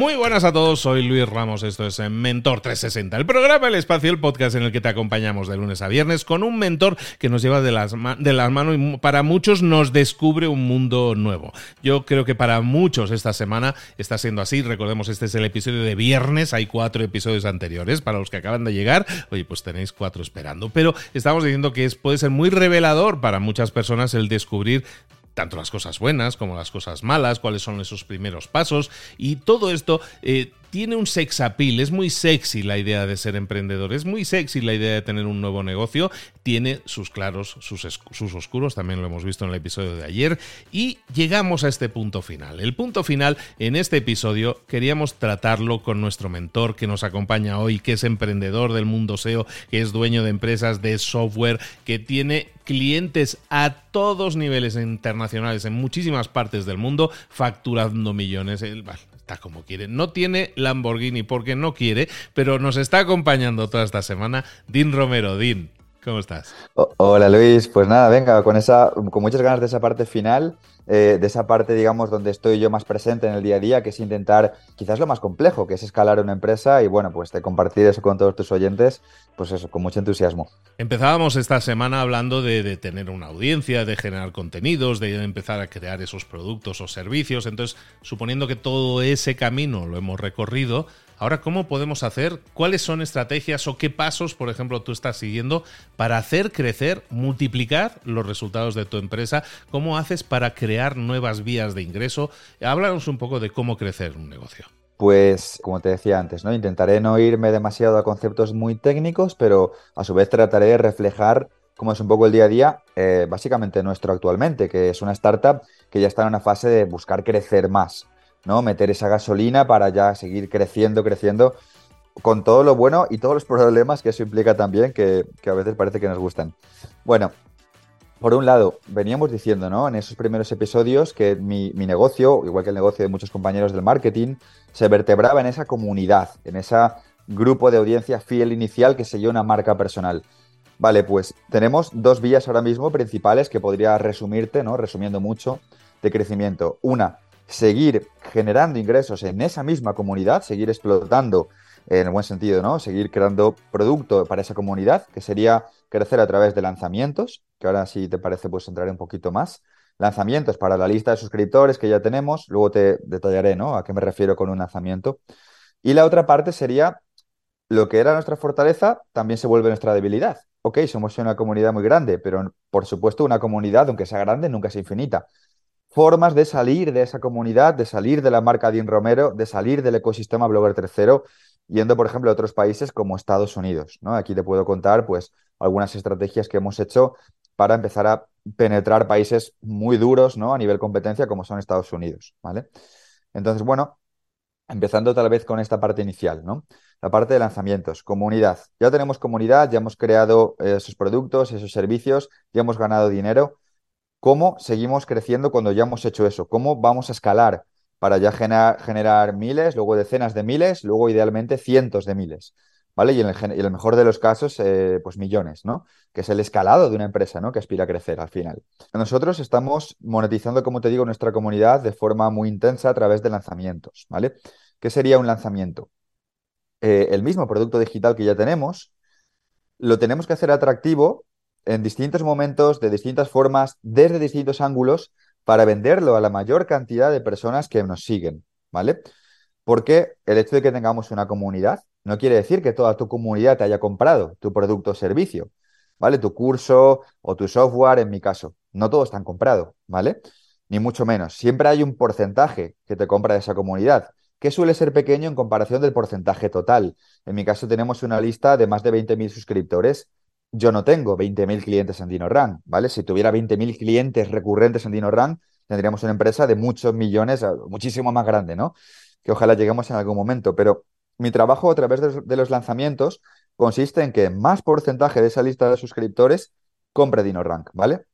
Muy buenas a todos, soy Luis Ramos, esto es Mentor 360, el programa El Espacio, el podcast en el que te acompañamos de lunes a viernes con un mentor que nos lleva de las, de las manos y para muchos nos descubre un mundo nuevo. Yo creo que para muchos esta semana está siendo así, recordemos este es el episodio de viernes, hay cuatro episodios anteriores, para los que acaban de llegar, oye, pues tenéis cuatro esperando, pero estamos diciendo que es, puede ser muy revelador para muchas personas el descubrir tanto las cosas buenas como las cosas malas, cuáles son esos primeros pasos. Y todo esto eh, tiene un sex appeal, es muy sexy la idea de ser emprendedor, es muy sexy la idea de tener un nuevo negocio, tiene sus claros, sus, sus, oscuros, también lo hemos visto en el episodio de ayer, y llegamos a este punto final. El punto final en este episodio queríamos tratarlo con nuestro mentor que nos acompaña hoy, que es emprendedor del mundo SEO, que es dueño de empresas de software, que tiene clientes a todos niveles internacionales en muchísimas partes del mundo, facturando millones como quiere. No tiene Lamborghini porque no quiere, pero nos está acompañando toda esta semana Din Romero. Din, ¿cómo estás? hola Luis, pues nada, venga, con, esa, con muchas ganas de esa parte final eh, de esa parte, digamos, donde estoy yo más presente en el día a día, que es intentar quizás lo más complejo, que es escalar una empresa y bueno, pues de compartir eso con todos tus oyentes, pues eso, con mucho entusiasmo. Empezábamos esta semana hablando de, de tener una audiencia, de generar contenidos, de empezar a crear esos productos o servicios, entonces, suponiendo que todo ese camino lo hemos recorrido, Ahora, ¿cómo podemos hacer? ¿Cuáles son estrategias o qué pasos, por ejemplo, tú estás siguiendo para hacer crecer, multiplicar los resultados de tu empresa? ¿Cómo haces para crear nuevas vías de ingreso? Háblanos un poco de cómo crecer un negocio. Pues, como te decía antes, ¿no? Intentaré no irme demasiado a conceptos muy técnicos, pero a su vez trataré de reflejar cómo es un poco el día a día, eh, básicamente nuestro actualmente, que es una startup que ya está en una fase de buscar crecer más. ¿No? Meter esa gasolina para ya seguir creciendo, creciendo, con todo lo bueno y todos los problemas que eso implica también, que, a veces parece que nos gustan. Bueno, por un lado, veníamos diciendo, ¿no? En esos primeros episodios que mi, mi, negocio, igual que el negocio de muchos compañeros del marketing, se vertebraba en esa comunidad, en ese grupo de audiencia fiel inicial que selló una marca personal. Vale, pues tenemos dos vías ahora mismo principales que podría resumirte, ¿no? Resumiendo mucho, de crecimiento. Una, seguir generando ingresos en esa misma comunidad, seguir explotando en el buen sentido, ¿no? Seguir creando producto para esa comunidad, que sería crecer a través de lanzamientos, que ahora si te parece pues entraré un poquito más. Lanzamientos para la lista de suscriptores que ya tenemos, luego te detallaré, ¿no? A qué me refiero con un lanzamiento. Y la otra parte sería lo que era nuestra fortaleza también se vuelve nuestra debilidad. Ok, somos una comunidad muy grande, pero por supuesto una comunidad, aunque sea grande, nunca es infinita. Formas de salir de esa comunidad, de salir de la marca Dean Romero, de salir del ecosistema Blogger tercero, yendo, por ejemplo, a otros países como Estados Unidos. ¿no? Aquí te puedo contar pues, algunas estrategias que hemos hecho para empezar a penetrar países muy duros ¿no? a nivel competencia como son Estados Unidos. ¿vale? Entonces, bueno, empezando tal vez con esta parte inicial, ¿no? La parte de lanzamientos, comunidad. Ya tenemos comunidad, ya hemos creado esos productos, esos servicios, ya hemos ganado dinero cómo seguimos creciendo cuando ya hemos hecho eso, cómo vamos a escalar para ya generar, miles, luego decenas de miles, luego idealmente cientos de miles. ¿Vale? Y en el, mejor de los casos, eh, pues millones, ¿no? Que es el escalado de una empresa, ¿no? Que aspira a crecer al final. Nosotros estamos monetizando, como te digo, nuestra comunidad de forma muy intensa a través de lanzamientos, ¿vale? ¿Qué sería un lanzamiento? Eh, el mismo producto digital que ya tenemos, lo tenemos que hacer atractivo en distintos momentos, de distintas formas, desde distintos ángulos, para venderlo a la mayor cantidad de personas que nos siguen, ¿vale? Porque el hecho de que tengamos una comunidad no quiere decir que toda tu comunidad te haya comprado tu producto o servicio, ¿vale? Tu curso o tu software, en mi caso. No todos están comprado, ¿vale? Ni mucho menos. Siempre hay un porcentaje que te compra de esa comunidad, que suele ser pequeño en comparación del porcentaje total. En mi caso tenemos una lista de más de 20.000 suscriptores yo no tengo 20.000 clientes en DinoRank, ¿vale? Si tuviera 20.000 clientes recurrentes en DinoRank, tendríamos una empresa de muchos millones, muchísimo más grande, ¿no? Que ojalá lleguemos en algún momento. Pero mi trabajo a través de, los lanzamientos consiste en que más porcentaje de esa lista de suscriptores compre DinoRank, ¿vale?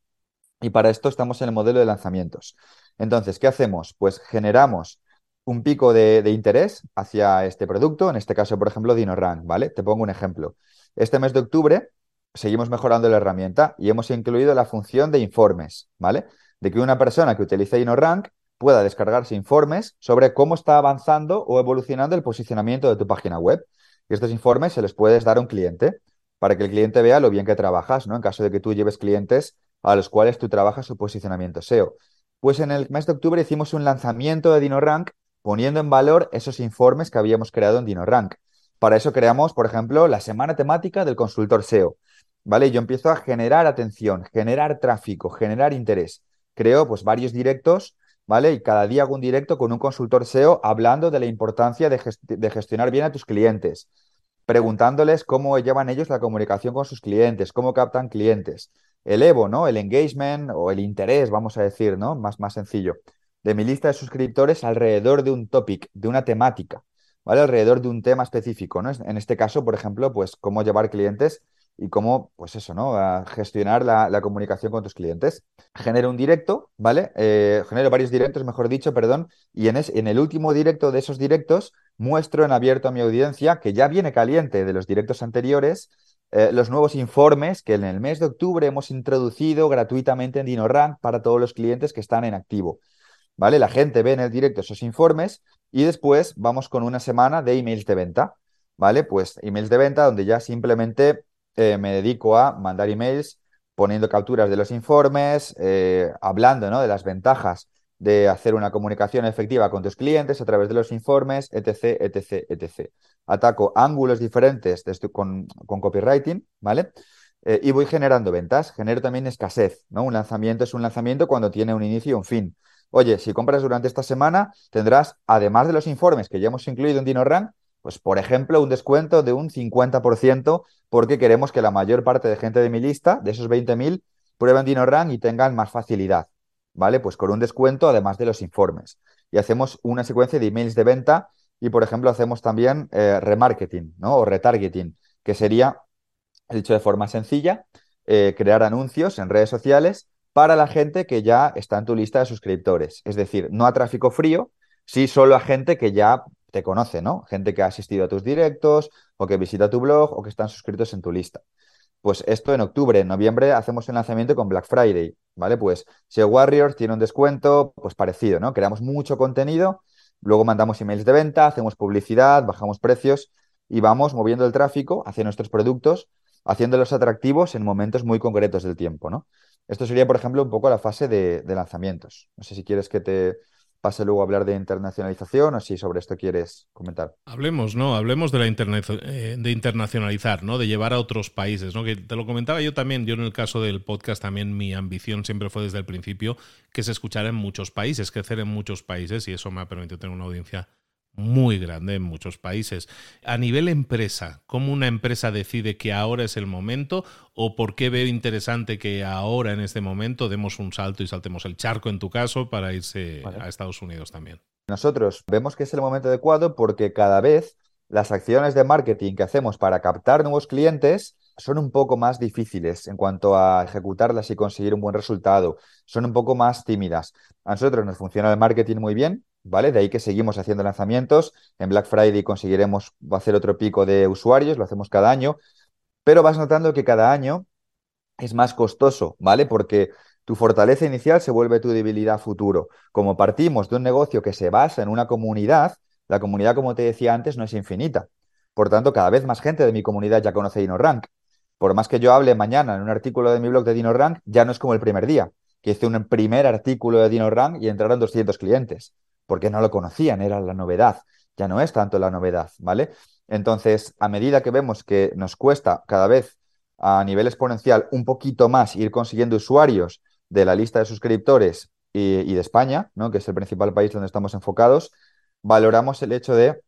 Y para esto estamos en el modelo de lanzamientos. Entonces, ¿qué hacemos? Pues generamos un pico de, de interés hacia este producto, en este caso, por ejemplo, DinoRank, ¿vale? Te pongo un ejemplo. Este mes de octubre seguimos mejorando la herramienta y hemos incluido la función de informes, ¿vale? De que una persona que utilice InnoRank pueda descargarse informes sobre cómo está avanzando o evolucionando el posicionamiento de tu página web. Y estos informes se les puedes dar a un cliente para que el cliente vea lo bien que trabajas, ¿no? En caso de que tú lleves clientes a los cuales tú trabajas su posicionamiento SEO. Pues en el mes de octubre hicimos un lanzamiento de DinoRank poniendo en valor esos informes que habíamos creado en DinoRank. Para eso creamos, por ejemplo, la semana temática del consultor SEO. ¿Vale? Yo empiezo a generar atención, generar tráfico, generar interés. Creo pues varios directos, ¿vale? Y cada día hago un directo con un consultor SEO hablando de la importancia de, gestionar bien a tus clientes, preguntándoles cómo llevan ellos la comunicación con sus clientes, cómo captan clientes. Elevo, ¿no? El engagement o el interés, vamos a decir, ¿no? Más, más sencillo. De mi lista de suscriptores alrededor de un topic, de una temática, ¿vale? Alrededor de un tema específico, ¿no? En este caso, por ejemplo, pues cómo llevar clientes y cómo, pues eso, ¿no? gestionar la, comunicación con tus clientes. Genero un directo, ¿vale? Eh, genero varios directos, mejor dicho, perdón, y en, en el último directo de esos directos muestro en abierto a mi audiencia, que ya viene caliente de los directos anteriores, eh, los nuevos informes que en el mes de octubre hemos introducido gratuitamente en DinoRank para todos los clientes que están en activo. ¿Vale? La gente ve en el directo esos informes y después vamos con una semana de emails de venta. ¿Vale? Pues emails de venta donde ya simplemente eh, me dedico a mandar emails poniendo capturas de los informes, eh, hablando ¿no? de las ventajas de hacer una comunicación efectiva con tus clientes a través de los informes, etc., etc., etc. Ataco ángulos diferentes con, copywriting, ¿vale? Eh, y voy generando ventas, genero también escasez, ¿no? Un lanzamiento es un lanzamiento cuando tiene un inicio y un fin. Oye, si compras durante esta semana, tendrás, además de los informes que ya hemos incluido en DinoRank, pues, por ejemplo, un descuento de un 50% porque queremos que la mayor parte de gente de mi lista, de esos 20.000, prueben DinoRank y tengan más facilidad, ¿vale? Pues con un descuento además de los informes. Y hacemos una secuencia de emails de venta y, por ejemplo, hacemos también eh, remarketing, ¿no? O retargeting, que sería, dicho de forma sencilla, eh, crear anuncios en redes sociales para la gente que ya está en tu lista de suscriptores. Es decir, no a tráfico frío, sí solo a gente que ya te conoce, ¿no? Gente que ha asistido a tus directos o que visita tu blog o que están suscritos en tu lista. Pues esto en octubre, en noviembre hacemos un lanzamiento con Black Friday, ¿vale? Pues si Warriors tiene un descuento, pues parecido, ¿no? Creamos mucho contenido, luego mandamos emails de venta, hacemos publicidad, bajamos precios y vamos moviendo el tráfico hacia nuestros productos, haciéndolos atractivos en momentos muy concretos del tiempo, ¿no? Esto sería, por ejemplo, un poco la fase de, de lanzamientos. No sé si quieres que te pase luego a hablar de internacionalización o si sobre esto quieres comentar. Hablemos, ¿no? Hablemos de la eh, de internacionalizar, ¿no? De llevar a otros países, ¿no? Que te lo comentaba yo también, yo en el caso del podcast también mi ambición siempre fue desde el principio que se escuchara en muchos países, crecer en muchos países y eso me ha permitido tener una audiencia muy grande en muchos países. A nivel empresa, ¿cómo una empresa decide que ahora es el momento o por qué veo interesante que ahora en este momento demos un salto y saltemos el charco en tu caso para irse a Estados Unidos también? Nosotros vemos que es el momento adecuado porque cada vez las acciones de marketing que hacemos para captar nuevos clientes son un poco más difíciles en cuanto a ejecutarlas y conseguir un buen resultado. Son un poco más tímidas. A nosotros nos funciona el marketing muy bien, ¿vale? De ahí que seguimos haciendo lanzamientos. En Black Friday conseguiremos hacer otro pico de usuarios, lo hacemos cada año, pero vas notando que cada año es más costoso, ¿vale? Porque tu fortaleza inicial se vuelve tu debilidad futuro. Como partimos de un negocio que se basa en una comunidad, la comunidad, como te decía antes, no es infinita. Por tanto, cada vez más gente de mi comunidad ya conoce DinoRank. Por más que yo hable mañana en un artículo de mi blog de DinoRank, ya no es como el primer día, que hice un primer artículo de DinoRank y entraron 200 clientes porque no lo conocían, era la novedad. Ya no es tanto la novedad, ¿vale? Entonces, a medida que vemos que nos cuesta cada vez a nivel exponencial un poquito más ir consiguiendo usuarios de la lista de suscriptores y, de España, ¿no? que es el principal país donde estamos enfocados, valoramos el hecho de,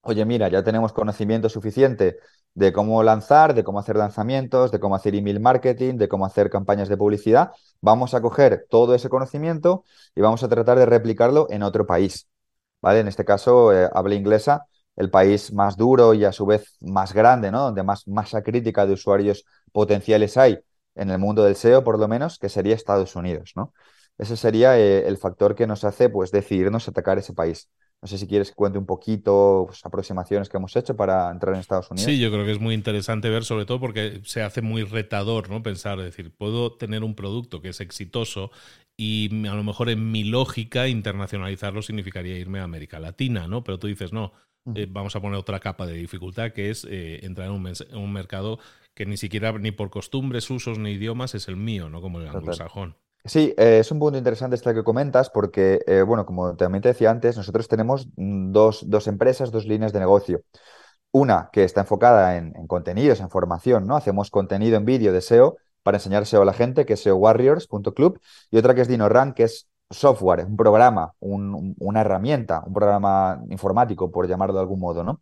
oye, mira, ya tenemos conocimiento suficiente de cómo lanzar, de cómo hacer lanzamientos, de cómo hacer email marketing, de cómo hacer campañas de publicidad. Vamos a coger todo ese conocimiento y vamos a tratar de replicarlo en otro país. ¿Vale? En este caso, eh, habla inglesa, el país más duro y a su vez más grande, ¿no? Donde más masa crítica de usuarios potenciales hay en el mundo del SEO, por lo menos, que sería Estados Unidos, ¿no? Ese sería eh, el factor que nos hace, pues, decidirnos atacar ese país. No sé si quieres que cuente un poquito pues, aproximaciones que hemos hecho para entrar en Estados Unidos. Sí, yo creo que es muy interesante ver, sobre todo porque se hace muy retador, ¿no? Pensar, es decir, puedo tener un producto que es exitoso y a lo mejor en mi lógica internacionalizarlo significaría irme a América Latina, ¿no? Pero tú dices, no, eh, vamos a poner otra capa de dificultad que es eh, entrar en un, en un, mercado que ni siquiera ni por costumbres, usos ni idiomas es el mío, ¿no? Como el anglosajón. Sí, eh, es un punto interesante este que comentas porque, eh, bueno, como también te decía antes, nosotros tenemos mm, dos, dos, empresas, dos líneas de negocio. Una que está enfocada en, contenidos, en formación, ¿no? Hacemos contenido en vídeo de SEO para enseñar SEO a la gente, que es SEOwarriors.club, y otra que es DinoRank, que es software, un programa, una herramienta, un programa informático, por llamarlo de algún modo, ¿no?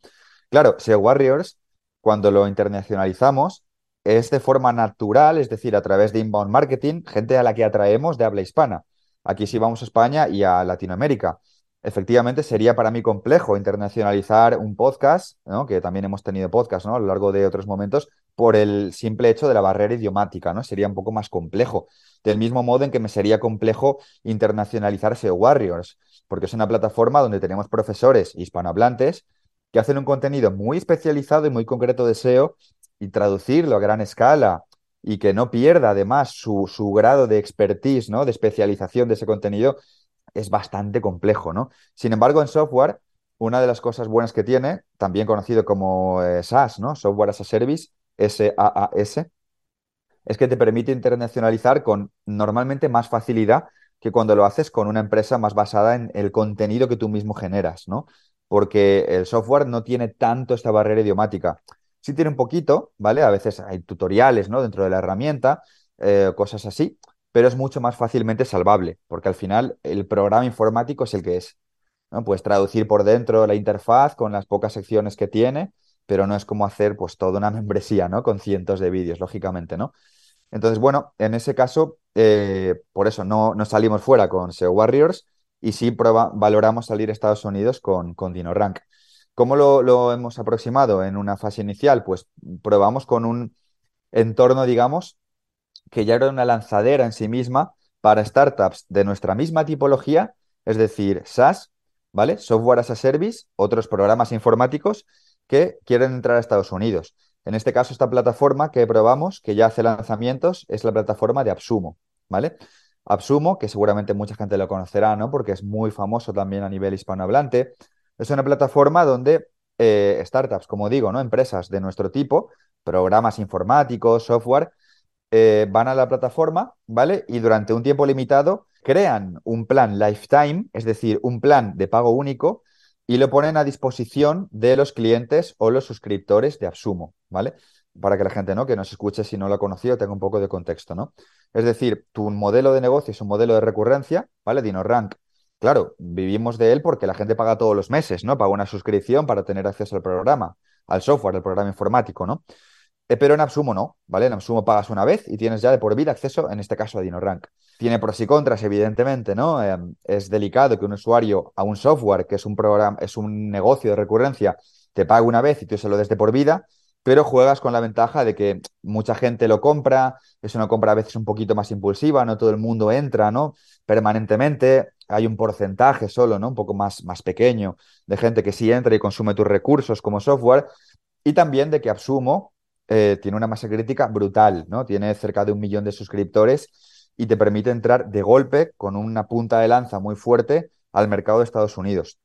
Claro, SEO Warriors, cuando lo internacionalizamos, es de forma natural, es decir, a través de inbound marketing, gente a la que atraemos de habla hispana. Aquí sí vamos a España y a Latinoamérica. Efectivamente, sería para mí complejo internacionalizar un podcast, que también hemos tenido podcast a lo largo de otros momentos, por el simple hecho de la barrera idiomática, ¿no? Sería un poco más complejo. Del mismo modo en que me sería complejo internacionalizar SEO Warriors, porque es una plataforma donde tenemos profesores hispanohablantes que hacen un contenido muy especializado y muy concreto de SEO y traducirlo a gran escala y que no pierda además su, su grado de expertise, ¿no? de especialización de ese contenido, es bastante complejo. ¿no? Sin embargo, en software, una de las cosas buenas que tiene, también conocido como eh, SaaS, ¿no? Software as a Service, SaaS, es que te permite internacionalizar con normalmente más facilidad que cuando lo haces con una empresa más basada en el contenido que tú mismo generas, ¿no? Porque el software no tiene tanto esta barrera idiomática. Sí tiene un poquito, ¿vale? A veces hay tutoriales, ¿no? Dentro de la herramienta, eh, cosas así, pero es mucho más fácilmente salvable, porque al final el programa informático es el que es. ¿no? Puedes traducir por dentro la interfaz con las pocas secciones que tiene, pero no es como hacer pues toda una membresía, ¿no? Con cientos de vídeos, lógicamente, ¿no? Entonces, bueno, en ese caso, eh, por eso no, no, salimos fuera con SEO Warriors y sí valoramos salir a Estados Unidos con, con DinoRank. ¿Cómo lo, hemos aproximado en una fase inicial? Pues probamos con un entorno, digamos, que ya era una lanzadera en sí misma para startups de nuestra misma tipología, es decir, SaaS, ¿vale? Software as a Service, otros programas informáticos que quieren entrar a Estados Unidos. En este caso, esta plataforma que probamos, que ya hace lanzamientos, es la plataforma de Absumo, ¿vale? Absumo, que seguramente mucha gente lo conocerá, ¿no? Porque es muy famoso también a nivel hispanohablante. Es una plataforma donde eh, startups, como digo, ¿no? Empresas de nuestro tipo, programas informáticos, software, eh, van a la plataforma, ¿vale? Y durante un tiempo limitado crean un plan lifetime, es decir, un plan de pago único, y lo ponen a disposición de los clientes o los suscriptores de Absumo, ¿vale? Para que la gente, ¿no? Que nos escuche si no lo ha conocido, tenga un poco de contexto, ¿no? Es decir, tu modelo de negocio es un modelo de recurrencia, ¿vale? DinoRank, claro, vivimos de él porque la gente paga todos los meses, ¿no? Paga una suscripción para tener acceso al programa, al software, al programa informático, ¿no? Eh, pero en Absumo no, ¿vale? En Absumo pagas una vez y tienes ya de por vida acceso, en este caso, a DinoRank. Tiene pros y contras, evidentemente, ¿no? Em, es delicado que un usuario a un software, que es un programa, es un negocio de recurrencia, te pague una vez y tú se lo des de por vida, pero juegas con la ventaja de que mucha gente lo compra, es una compra a veces un poquito más impulsiva, no todo el mundo entra, ¿no? Permanentemente, hay un porcentaje solo, ¿no? Un poco más, más pequeño de gente que sí entra y consume tus recursos como software, y también de que Absumo eh, tiene una masa crítica brutal, ¿no? Tiene cerca de un millón de suscriptores y te permite entrar de golpe con una punta de lanza muy fuerte al mercado de Estados Unidos.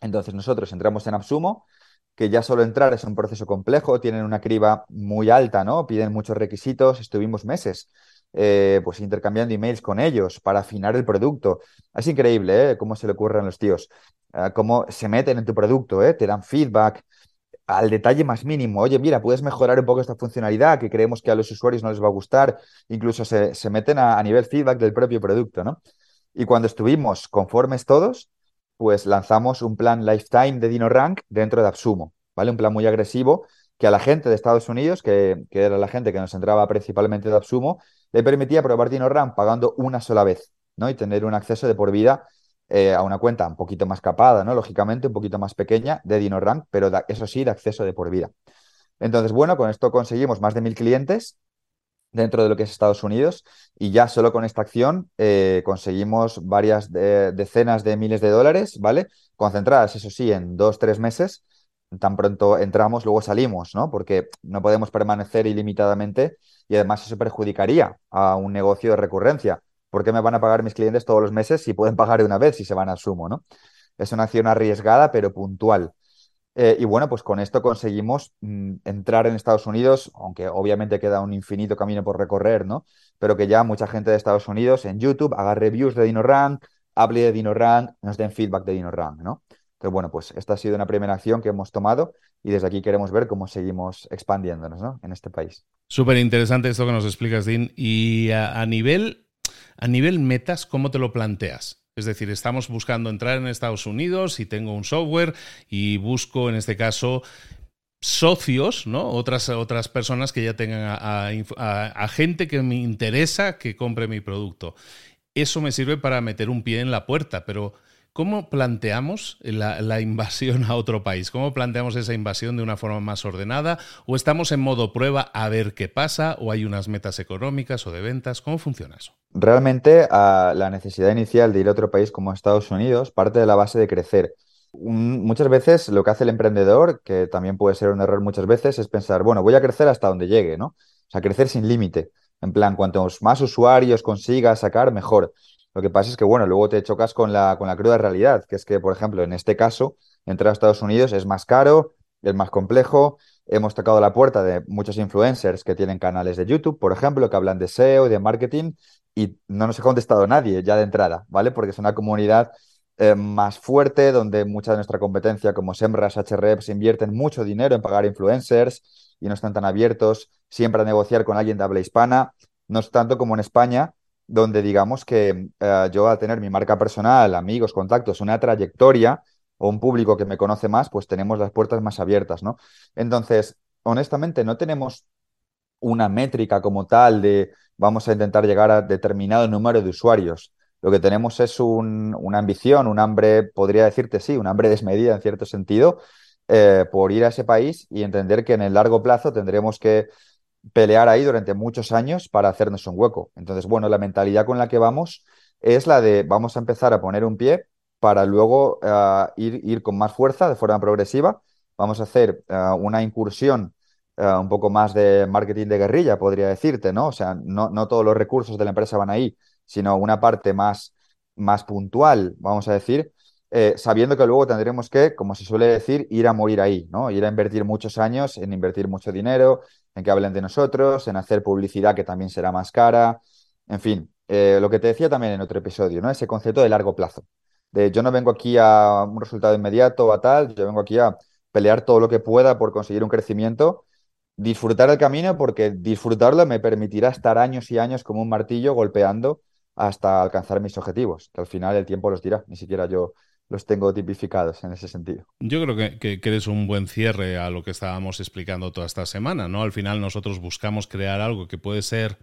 Entonces nosotros entramos en Absumo, que ya solo entrar es un proceso complejo, tienen una criba muy alta, ¿no? Piden muchos requisitos, estuvimos meses eh, pues intercambiando emails con ellos para afinar el producto. Es increíble, ¿eh? Cómo se le ocurren los tíos, ah, cómo se meten en tu producto, ¿eh? Te dan feedback, al detalle más mínimo. Oye, mira, puedes mejorar un poco esta funcionalidad que creemos que a los usuarios no les va a gustar. Incluso se, meten a, nivel feedback del propio producto, ¿no? Y cuando estuvimos conformes todos, pues lanzamos un plan lifetime de DinoRank dentro de Absumo, ¿vale? Un plan muy agresivo que a la gente de Estados Unidos, que, que era la gente que nos entraba principalmente de Absumo, le permitía probar DinoRank pagando una sola vez, ¿no? Y tener un acceso de por vida eh, a una cuenta un poquito más capada, ¿no? Lógicamente, un poquito más pequeña de DinoRank, pero eso sí, de acceso de por vida. Entonces, bueno, con esto conseguimos más de mil clientes dentro de lo que es Estados Unidos y ya solo con esta acción eh, conseguimos varias decenas de miles de dólares, ¿vale? Concentradas, eso sí, en dos, tres meses. Tan pronto entramos, luego salimos, ¿no? Porque no podemos permanecer ilimitadamente y además eso perjudicaría a un negocio de recurrencia. ¿Por qué me van a pagar mis clientes todos los meses si pueden pagar de una vez si se van a sumo, ¿no? Es una acción arriesgada pero puntual. Eh, y bueno, pues con esto conseguimos mm, entrar en Estados Unidos, aunque obviamente queda un infinito camino por recorrer, ¿no? Pero que ya mucha gente de Estados Unidos en YouTube haga reviews de DinoRank, hable de DinoRank, nos den feedback de DinoRank, ¿no? Entonces, bueno, pues esta ha sido una primera acción que hemos tomado y desde aquí queremos ver cómo seguimos expandiéndonos, ¿no? En este país. Súper interesante esto que nos explicas, Dean. Y a nivel a nivel metas, ¿cómo te lo planteas? Es decir, estamos buscando entrar en Estados Unidos y tengo un software y busco, en este caso, socios, ¿no? Otras, otras personas que ya tengan a, a, gente que me interesa que compre mi producto. Eso me sirve para meter un pie en la puerta, pero ¿Cómo planteamos la, invasión a otro país? ¿Cómo planteamos esa invasión de una forma más ordenada? ¿O estamos en modo prueba a ver qué pasa? ¿O hay unas metas económicas o de ventas? ¿Cómo funciona eso? Realmente la necesidad inicial de ir a otro país como Estados Unidos parte de la base de crecer. muchas veces lo que hace el emprendedor, que también puede ser un error muchas veces, es pensar, bueno, voy a crecer hasta donde llegue, ¿no? O sea, crecer sin límite. En plan, cuantos más usuarios consiga sacar, mejor. Lo que pasa es que, bueno, luego te chocas con la, con la cruda realidad, que es que, por ejemplo, en este caso, entrar a Estados Unidos es más caro, es más complejo. Hemos tocado la puerta de muchos influencers que tienen canales de YouTube, por ejemplo, que hablan de SEO y de marketing, y no nos ha contestado nadie ya de entrada, ¿vale? Porque es una comunidad eh, más fuerte, donde mucha de nuestra competencia, como Semras, HREPs, invierten mucho dinero en pagar influencers y no están tan abiertos siempre a negociar con alguien de habla hispana. No es tanto como en España, donde digamos que eh, yo al tener mi marca personal, amigos, contactos, una trayectoria o un público que me conoce más, pues tenemos las puertas más abiertas, ¿no? Entonces, honestamente, no tenemos una métrica como tal de vamos a intentar llegar a determinado número de usuarios. Lo que tenemos es una ambición, un hambre, podría decirte sí, un hambre desmedida en cierto sentido, eh, por ir a ese país y entender que en el largo plazo tendremos que pelear ahí durante muchos años para hacernos un hueco. Entonces, bueno, la mentalidad con la que vamos es la de vamos a empezar a poner un pie para luego eh, ir, ir, con más fuerza de forma progresiva. Vamos a hacer eh, una incursión eh, un poco más de marketing de guerrilla, podría decirte, ¿no? O sea, no, no, todos los recursos de la empresa van ahí, sino una parte más, más puntual, vamos a decir, sabiendo que luego tendremos que, como se suele decir, ir a morir ahí, ¿no? Ir a invertir muchos años en invertir mucho dinero, en que hablen de nosotros, en hacer publicidad que también será más cara, en fin, eh, lo que te decía también en otro episodio, ¿no? Ese concepto de largo plazo. Yo no vengo aquí a un resultado inmediato o a tal, yo vengo aquí a pelear todo lo que pueda por conseguir un crecimiento, disfrutar el camino porque disfrutarlo me permitirá estar años y años como un martillo golpeando hasta alcanzar mis objetivos, que al final el tiempo los dirá, ni siquiera yo los tengo tipificados en ese sentido. Yo creo que, que, eres un buen cierre a lo que estábamos explicando toda esta semana, ¿no? Al final nosotros buscamos crear algo que puede ser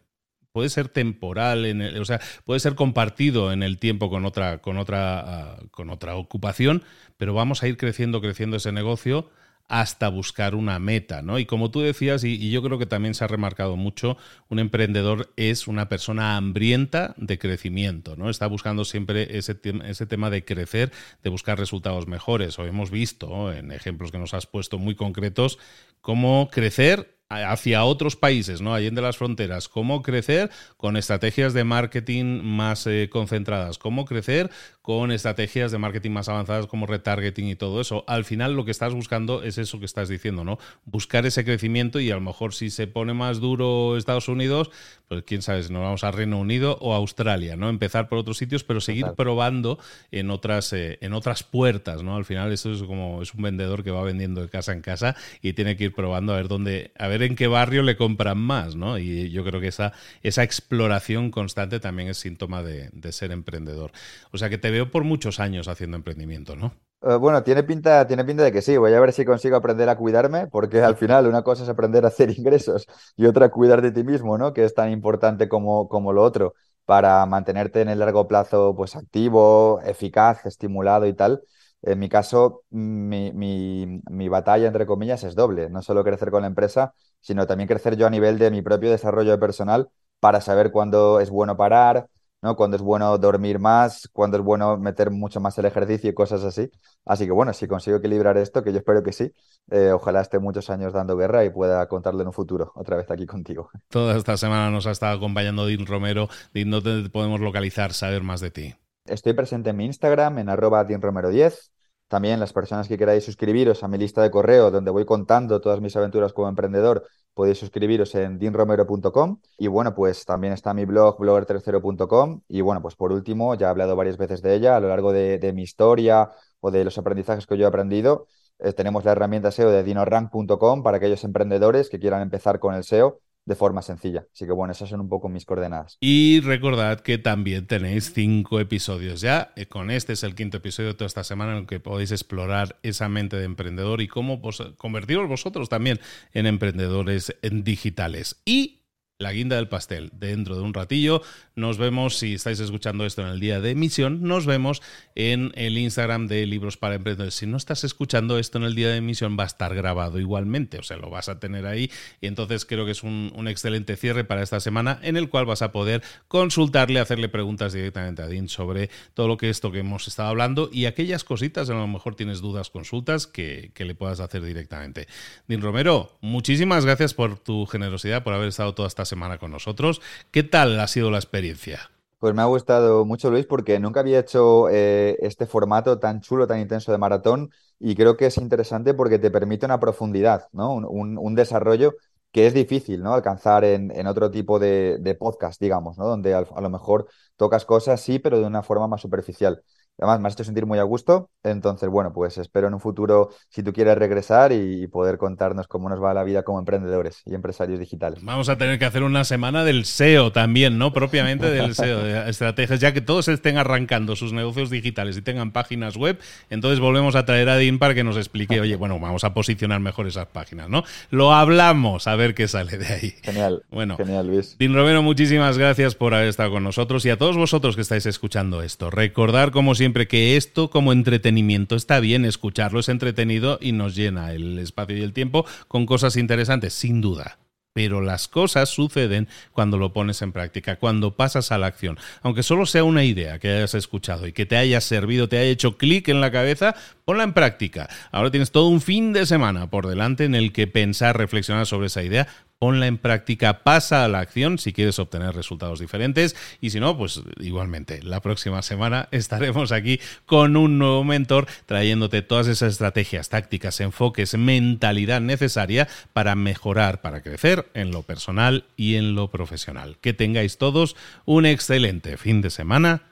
puede ser temporal, en el, o sea, puede ser compartido en el tiempo con otra, con otra, ah, con otra ocupación, pero vamos a ir creciendo, creciendo ese negocio hasta buscar una meta, ¿no? Y como tú decías, y, yo creo que también se ha remarcado mucho, un emprendedor es una persona hambrienta de crecimiento, ¿no? Está buscando siempre ese, ese tema de crecer, de buscar resultados mejores. O hemos visto en ejemplos que nos has puesto muy concretos cómo crecer hacia otros países, ¿no? Allende las fronteras, cómo crecer con estrategias de marketing más eh, concentradas, cómo crecer con estrategias de marketing más avanzadas como retargeting y todo eso. Al final lo que estás buscando es eso que estás diciendo, ¿no? Buscar ese crecimiento y a lo mejor si se pone más duro Estados Unidos, pues quién sabe si nos vamos a Reino Unido o Australia, ¿no? Empezar por otros sitios, pero seguir probando en otras, eh, en otras puertas, ¿no? Al final eso es como es un vendedor que va vendiendo de casa en casa y tiene que ir probando a ver dónde, a ver en qué barrio le compran más, ¿no? Y yo creo que esa, esa exploración constante también es síntoma de, ser emprendedor. O sea que te veo por muchos años haciendo emprendimiento, ¿no? Eh, bueno, tiene pinta, tiene pinta de que sí. Voy a ver si consigo aprender a cuidarme, porque al final una cosa es aprender a hacer ingresos y otra cuidar de ti mismo, ¿no? Que es tan importante como, como lo otro para mantenerte en el largo plazo, pues activo, eficaz, estimulado y tal. En mi caso, mi, mi, batalla, entre comillas, es doble. No solo crecer con la empresa, sino también crecer yo a nivel de mi propio desarrollo personal para saber cuándo es bueno parar, ¿no? Cuándo es bueno dormir más, cuándo es bueno meter mucho más el ejercicio y cosas así. Así que bueno, si consigo equilibrar esto, que yo espero que sí, eh, ojalá esté muchos años dando guerra y pueda contarlo en un futuro, otra vez aquí contigo. Toda esta semana nos ha estado acompañando Dean Romero. Dean, ¿dónde podemos localizar, saber más de ti? Estoy presente en mi Instagram, en arroba dinromero10. También las personas que queráis suscribiros a mi lista de correo, donde voy contando todas mis aventuras como emprendedor, podéis suscribiros en dinromero.com. Y bueno, pues también está mi blog, blogger30.com. Y bueno, pues por último, ya he hablado varias veces de ella a lo largo de, mi historia o de los aprendizajes que yo he aprendido. Eh, tenemos la herramienta SEO de dinorank.com para aquellos emprendedores que quieran empezar con el SEO de forma sencilla. Así que bueno, esas son un poco mis coordenadas. Y recordad que también tenéis cinco episodios ya. Eh, con este es el quinto episodio de toda esta semana en el que podéis explorar esa mente de emprendedor y cómo convertiros vosotros también en emprendedores digitales. Y la guinda del pastel. Dentro de un ratillo nos vemos, si estáis escuchando esto en el día de emisión, nos vemos en el Instagram de Libros para Emprendedores. Si no estás escuchando esto en el día de emisión, va a estar grabado igualmente, o sea, lo vas a tener ahí. Y entonces creo que es un, excelente cierre para esta semana en el cual vas a poder consultarle, hacerle preguntas directamente a Dean sobre todo lo que esto que hemos estado hablando y aquellas cositas, a lo mejor tienes dudas, consultas que, que le puedas hacer directamente. Dean Romero, muchísimas gracias por tu generosidad, por haber estado toda esta semana con nosotros. ¿Qué tal ha sido la experiencia? Pues me ha gustado mucho, Luis, porque nunca había hecho eh, este formato tan chulo, tan intenso de maratón y creo que es interesante porque te permite una profundidad, ¿no? Un, desarrollo que es difícil, ¿no? Alcanzar en, otro tipo de, podcast, digamos, ¿no? Donde a, lo mejor tocas cosas, sí, pero de una forma más superficial. Además, me has hecho sentir muy a gusto. Entonces, bueno, pues espero en un futuro, si tú quieres regresar y, poder contarnos cómo nos va la vida como emprendedores y empresarios digitales. Vamos a tener que hacer una semana del SEO también, ¿no? Propiamente del SEO, de estrategias, ya que todos estén arrancando sus negocios digitales y tengan páginas web. Entonces volvemos a traer a Dean para que nos explique, oye, bueno, vamos a posicionar mejor esas páginas, ¿no? Lo hablamos, a ver qué sale de ahí. Genial. Bueno, genial, Luis. Dean Romero, muchísimas gracias por haber estado con nosotros y a todos vosotros que estáis escuchando esto. Recordar, como siempre, siempre que esto como entretenimiento está bien, escucharlo es entretenido y nos llena el espacio y el tiempo con cosas interesantes, sin duda. Pero las cosas suceden cuando lo pones en práctica, cuando pasas a la acción. Aunque solo sea una idea que hayas escuchado y que te haya servido, te haya hecho clic en la cabeza, ponla en práctica. Ahora tienes todo un fin de semana por delante en el que pensar, reflexionar sobre esa idea ponla en práctica, pasa a la acción si quieres obtener resultados diferentes y si no, pues igualmente, la próxima semana estaremos aquí con un nuevo mentor trayéndote todas esas estrategias, tácticas, enfoques, mentalidad necesaria para mejorar, para crecer en lo personal y en lo profesional. Que tengáis todos un excelente fin de semana.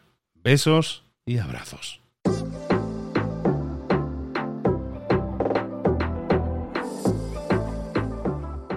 Besos y abrazos.